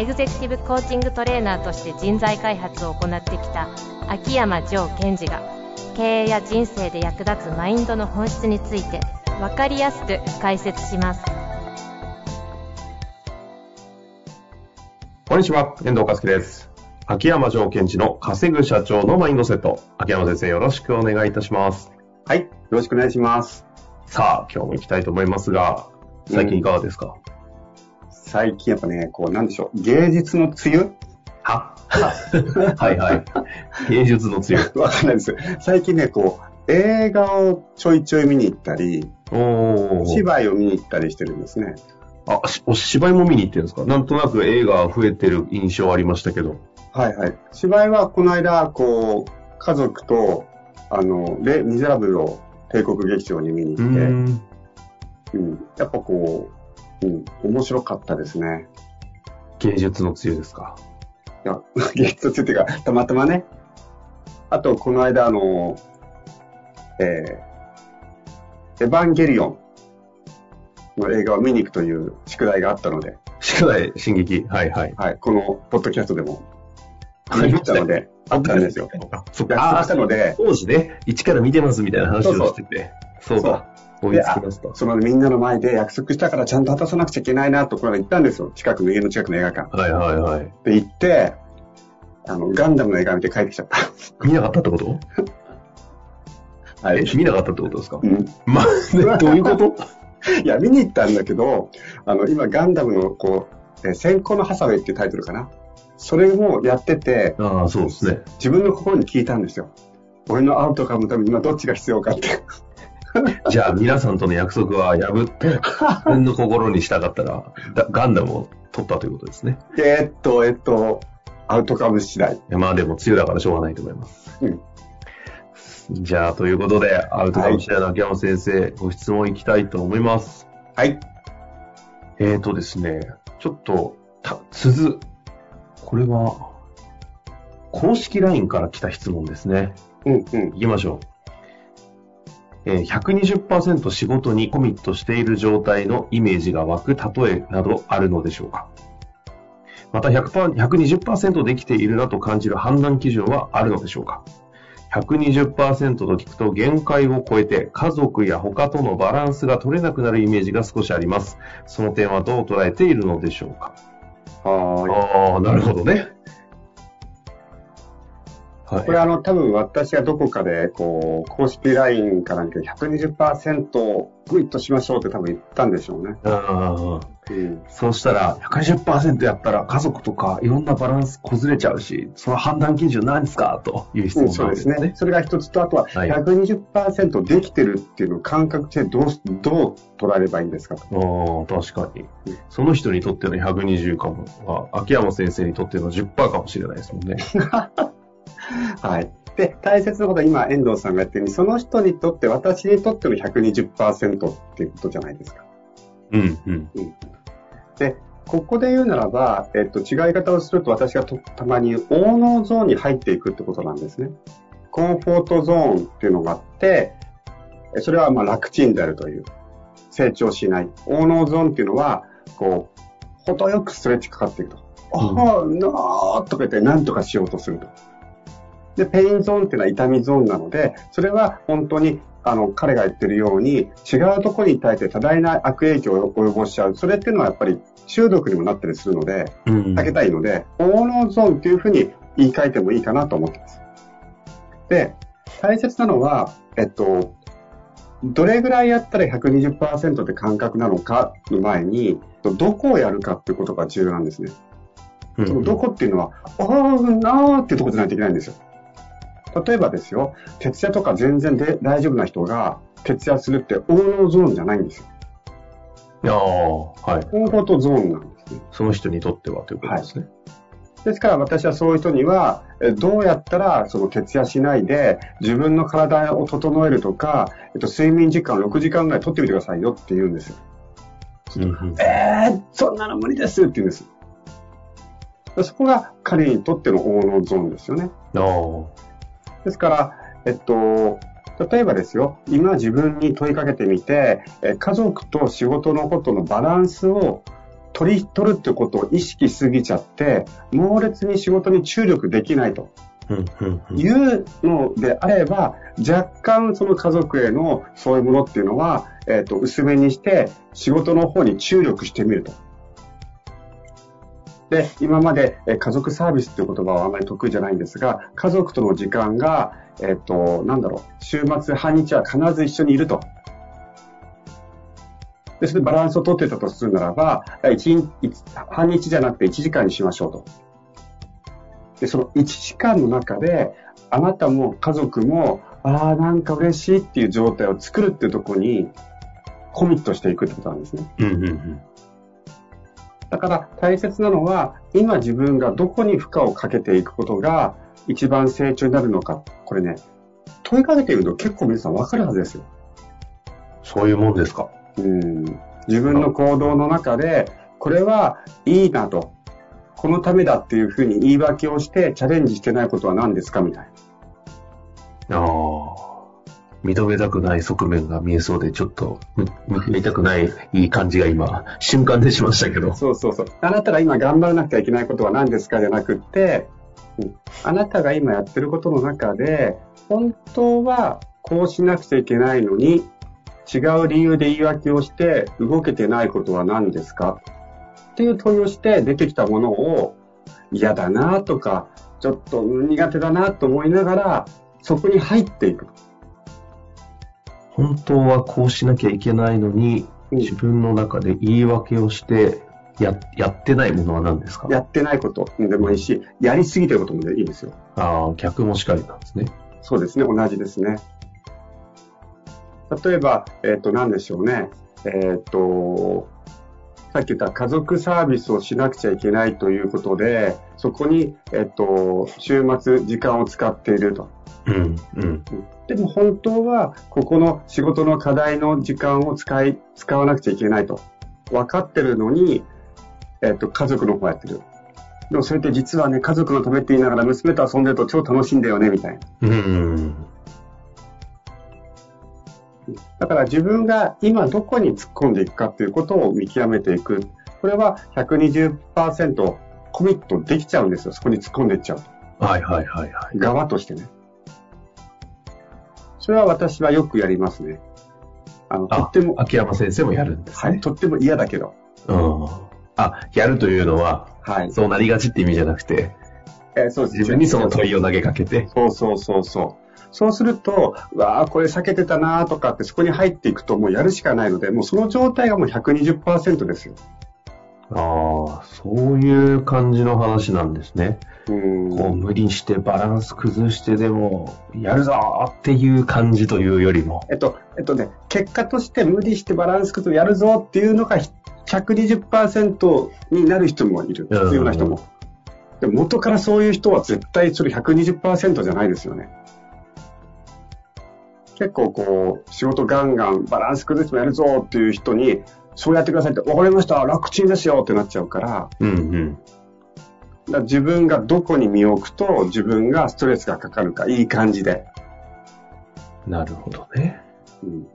エグゼクティブコーチングトレーナーとして人材開発を行ってきた秋山城賢治が経営や人生で役立つマインドの本質について分かりやすく解説しますこんにちは、遠藤和樹です。秋山城賢治の稼ぐ社長のマインドセット。秋山先生よろしくお願いいたします。はい。よろしくお願いします。さあ、今日も行きたいと思いますが、最近いかがですか、最近やっぱね、こう、なんでしょう。芸術の梅雨？は？は？いはい。芸術の強い。わかんないです。最近ね、こう、映画をちょいちょい見に行ったり、おー。芝居を見に行ったりしてるんですね。あ、しお芝居も見に行ってるんですか？なんとなく映画増えてる印象ありましたけど。はいはい。芝居はこの間、こう、家族と、あの、レ・ミゼラブルを帝国劇場に見に行って、ん。うん、やっぱこう、うん、面白かったですね。芸術の強いですか？いや、芸術っていうか、たまたまね。あと、この間、あの、えー、エヴァンゲリオンの映画を見に行くという宿題があったので、宿題、進撃？はいはい。はい、このポッドキャストでもあ言ったので、あったんですよ。あ、そったので、当時ね、一から見てますみたいな話をしてて。そうだ。追いつきました。そのみんなの前で約束したからちゃんと果たさなくちゃいけないなところ行ったんですよ。近くの家の近くの映画館。はいはいはい。で、行って、あの、ガンダムの映画見て帰ってきちゃった。見なかったってこと？えはい。見なかったってことですか？うんまあ、ね、どういうこと？いや、見に行ったんだけど、あの、今、ガンダムの、こう、えー先行のハサウェイっていうタイトルかな。それもやってて、ああ、そうですね。自分の心に聞いたんですよ。俺のアウトカムのために今どっちが必要かって。じゃあ、皆さんとの約束は破って、自分の心に従ったら、だガンダムを取ったということですね。えーっと、えっと、アウトカム次第。まあでも、梅雨だからしょうがないと思います。うん。じゃあ、ということで、アウトカム試合の秋山先生、ご質問いきたいと思います。はい。えーとですね、ちょっと、た、鈴。これは、公式 LINE から来た質問ですね。うん、うん。行きましょう。えー120%仕事にコミットしている状態のイメージが湧く例えなどあるのでしょうか？また100% 120%できているなと感じる判断基準はあるのでしょうか？120%と聞くと限界を超えて家族や他とのバランスが取れなくなるイメージが少しあります。その点はどう捉えているのでしょうか？ああ、なるほどね。はい。これあの、多分私がどこかで、こう、公式 LINE かなんかで120%グイッとしましょうって多分言ったんでしょうね。うん。そうしたら、120%やったら家族とかいろんなバランス崩れちゃうし、その判断基準何ですかという質うん、問そうんですすね。ね。それが一つと、あとははい120%できてるっていうのを感覚でどう、どう捉えればいいんですかと。ああ、確かに。その人にとっての120かもは、秋山先生にとっての10%かもしれないですもんね。はい。で、大切なことは今、遠藤さんが言ったように、その人にとって、私にとっての120%っていうことじゃないですか。うん、うん。で、ここで言うならば、えっと、違い方をすると私がとたまに応能ゾーンに入っていくってことなんですね。comfort zone っていうのがあって、えそれはまあ楽ちんであるという、成長しない。 Oh no zone っていうのは、こう、程よくストレッチかかっていくと。ああ、なーとか言って何とかしようとすると。で、 pain zone っていうのは痛みゾーンなので、それは本当に、あの、彼が言ってるように、違うところに対して多大な悪影響を及ぼしちゃう。それっていうのはやっぱり中毒にもなったりするので、うん避けたいので、 Oh no zone っていうふうに言い換えてもいいかなと思ってます。で、大切なのは、えっと、どれぐらいやったら120%で感覚なのかの前に、どこをやるかっていうことが重要なんですね。うんどこっていうのは、あーなーっていうところじゃないといけないんですよ。例えばですよ、徹夜とか全然で大丈夫な人が徹夜するって応能ゾーンじゃないんですよ。いやーはい。コンフォートゾーンなんですね。その人にとってはということですね。ですから私はそういう人には、えどうやったらその徹夜しないで自分の体を整えるとか、えっと、睡眠時間を6時間ぐらい取ってみてくださいよって言うんですよ。うんえー、そんなの無理ですって言うんです。そこが彼にとっての大のゾーンですよね。あですから、えっと、例えばですよ、今自分に問いかけてみて、え家族と仕事のことのバランスを取り、取るってことを意識しすぎちゃって、猛烈に仕事に注力できないというのであれば、若干その家族へのそういうものっていうのは、えっと、薄めにして仕事の方に注力してみると。で、今まで家族サービスっていう言葉はあまり得意じゃないんですが、家族との時間が、えっと、なんだろう、週末半日は必ず一緒にいると。で、それでバランスを取ってたとするならば、半日じゃなくて1時間にしましょうと。で、その1時間の中で、あなたも家族も、ああ、なんか嬉しいっていう状態を作るっていうところに、コミットしていくってことなんですね。うんうんうんだから大切なのは、今自分がどこに負荷をかけていくことが一番成長になるのか。これね、問いかけてみると結構皆さんわかるはずですよ。そういうもんですか？うん。自分の行動の中で、これはいいなと。このためだっていうふうに言い訳をしてチャレンジしてないことは何ですか？みたいな。ああ。認めたくない側面が見えそうで、ちょっと、む認めたくないいい感じが今、瞬間でしましたけど。そうそうそう。あなたが今頑張らなくちゃいけないことは何ですかじゃなくって、うんあなたが今やってることの中で、本当はこうしなくちゃいけないのに、違う理由で言い訳をして動けてないことは何ですか？っていう問いをして出てきたものを嫌だなとか、ちょっとうん苦手だなと思いながら、そこに入っていく。本当はこうしなきゃいけないのに、うん自分の中で言い訳をして、や、やってないものは何ですか？やってないことでもいいし、やりすぎてることもいいですよ。ああ、逆もしかりなんですね。そうですね、同じですね。例えば、えっ、と、何でしょうね。えっ、と、さっき言った家族サービスをしなくちゃいけないということで、そこに、えっ、と、週末時間を使っていると。うん、うん。でも本当は、ここの仕事の課題の時間を使い、使わなくちゃいけないと。分かってるのに、えっ、と、家族の方やってる。でもそれって実はね、家族のためって言いながら娘と遊んでると超楽しいんだよね、みたいな。うん。だから自分が今どこに突っ込んでいくかっていうことを見極めていく。これは120%コミットできちゃうんですよ。そこに突っ込んでいっちゃうと。はいはいはいはい。側としてね。それは私はよくやりますね。あの、とあっても、秋山先生もやるんですはい、ね。とっても嫌だけど。うん。あ、やるというのは、はい。そうなりがちって意味じゃなくて、えーそうです自分にその問いを投げかけて、そうそうそうそう。そうすると、うわあ、これ避けてたなとかってそこに入っていくともうやるしかないので、もうその状態がもう120%ですよ。ああ、そういう感じの話なんですね。うんこう無理してバランス崩してでも、やるぞーっていう感じというよりも、えっと、えっとね、結果として無理してバランス崩をやるぞっていうのが120%になる人もいる。うん必要な人も。でも元からそういう人は絶対それ120%じゃないですよね。結構こう、仕事ガンガンバランス崩してもやるぞっていう人に、そうやってくださいって、わかりました、楽ちんですよってなっちゃうから、うんうん。だ自分がどこに身を置くと自分がストレスがかかるか、いい感じで。なるほどね。うん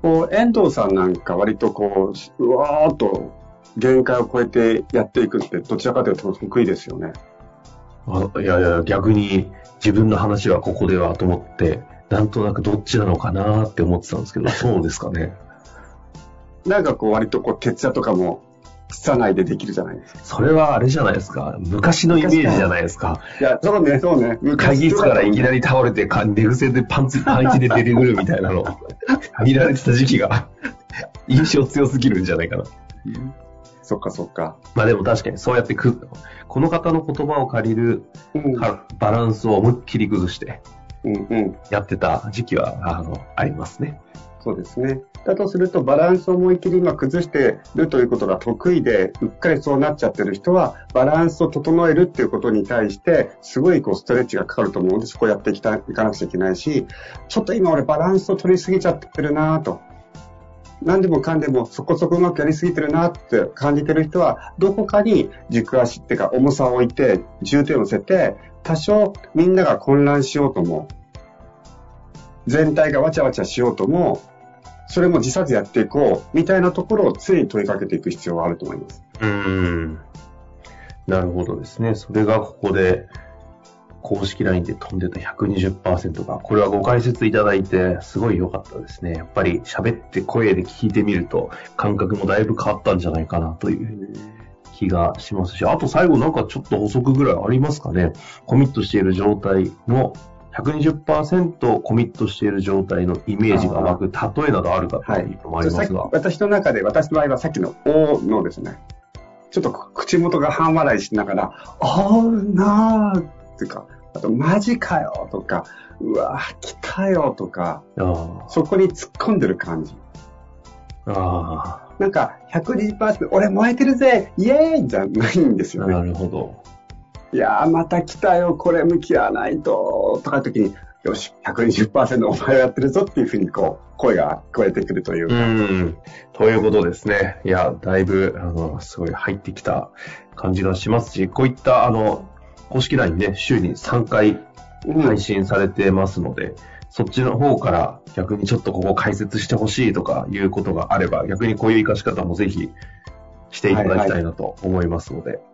こう、遠藤さんなんか割とこう、うわーっと限界を超えてやっていくってどちらかというと得意ですよね。あいやいや、逆に自分の話はここではと思って、なんとなくどっちなのかなって思ってたんですけど、そうですかね。なんかこう割とこう、徹夜とかも室内でできるじゃないですか。それはあれじゃないですか。昔のイメージじゃないですか。いや、そうね、そうね。会議室からいきなり。り倒れて、か寝癖でパンツ、パンイチで出てくるみたいなの、見られてた時期が、印象強すぎるんじゃないかな。そっかそっか。まあでも確かにそうやってく、この方の言葉を借りるうん、かバランスを思いっきり崩して。やってた時期は、あの、ありますね。そうですね。だとすると、バランスを思いっきり今崩してるということが得意で、うっかりそうなっちゃってる人は、バランスを整えるっていうことに対して、すごいこうストレッチがかかると思うんで、そこをやっていきたいかなくちゃいけないし、ちょっと今俺バランスを取りすぎちゃってるなと。何でもかんでもそこそこうまくやりすぎてるなって感じてる人は、どこかに軸足っていうか重さを置いて、重点を乗せて、多少みんなが混乱しようとも、全体がわちゃわちゃしようとも、それも自殺やっていこう、みたいなところを常に問いかけていく必要があると思います。うん。なるほどですね。それがここで、公式 LINE で飛んでた120%が、これはご解説いただいて、すごい良かったですね。やっぱり喋って声で聞いてみると、感覚もだいぶ変わったんじゃないかなという気がしますし、あと最後なんかちょっと補足ぐらいありますかね。コミットしている状態の120%コミットしている状態のイメージが湧く例えなどあるかというのもありますが、はい、私の中で、私の場合はさっきの「お」のですね、ちょっと口元が半笑いしながら、あーなーっていうか、あと、マジかよとか、うわ来たよとか、そこに突っ込んでる感じ。あなんか、120%、俺燃えてるぜイエーイじゃないんですよね。なるほど。いやー、また来たよ、これ向き合わないと、とか時に、よし、120%お前はやってるぞっていうふうに、こう、声が聞こえてくるというか。うん。ということですね。いや、だいぶ、あの、すごい入ってきた感じがしますし、こういった、あの、公式 LINE ね、週に3回配信されてますので、うん、そっちの方から逆にちょっとここ解説してほしいとかいうことがあれば、逆にこういう活かし方もぜひしていただきたいなと思いますので、はいはい、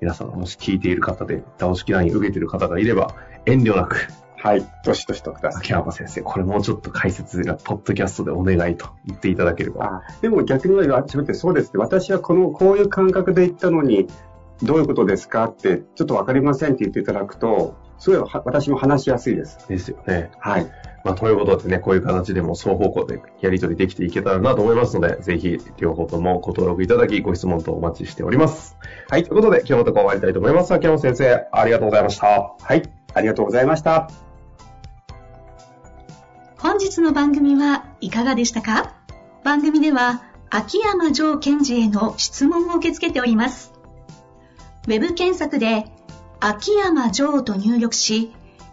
皆さんもし聞いている方で、倒しき LINE 受けている方がいれば、遠慮なく、はい。どしどしとください。秋山先生、これもうちょっと解説が、ポッドキャストでお願いと言っていただければ。でも逆に言われて、そうですね。私はこの、こういう感覚で言ったのに、どういうことですかって、ちょっとわかりませんって言っていただくと、すごい私も話しやすいです。ですよね。はい。まあ、ということでね、こういう形でも双方向でやり取りできていけたらなと思いますので、ぜひ両方ともご登録いただき、ご質問とお待ちしております。はい。ということで、今日のところ終わりたいと思います。秋山先生、ありがとうございました。はい。ありがとうございました。本日の番組はいかがでしたか？番組では、秋山城賢治への質問を受け付けております。ウェブ検索で、秋山城と入力し、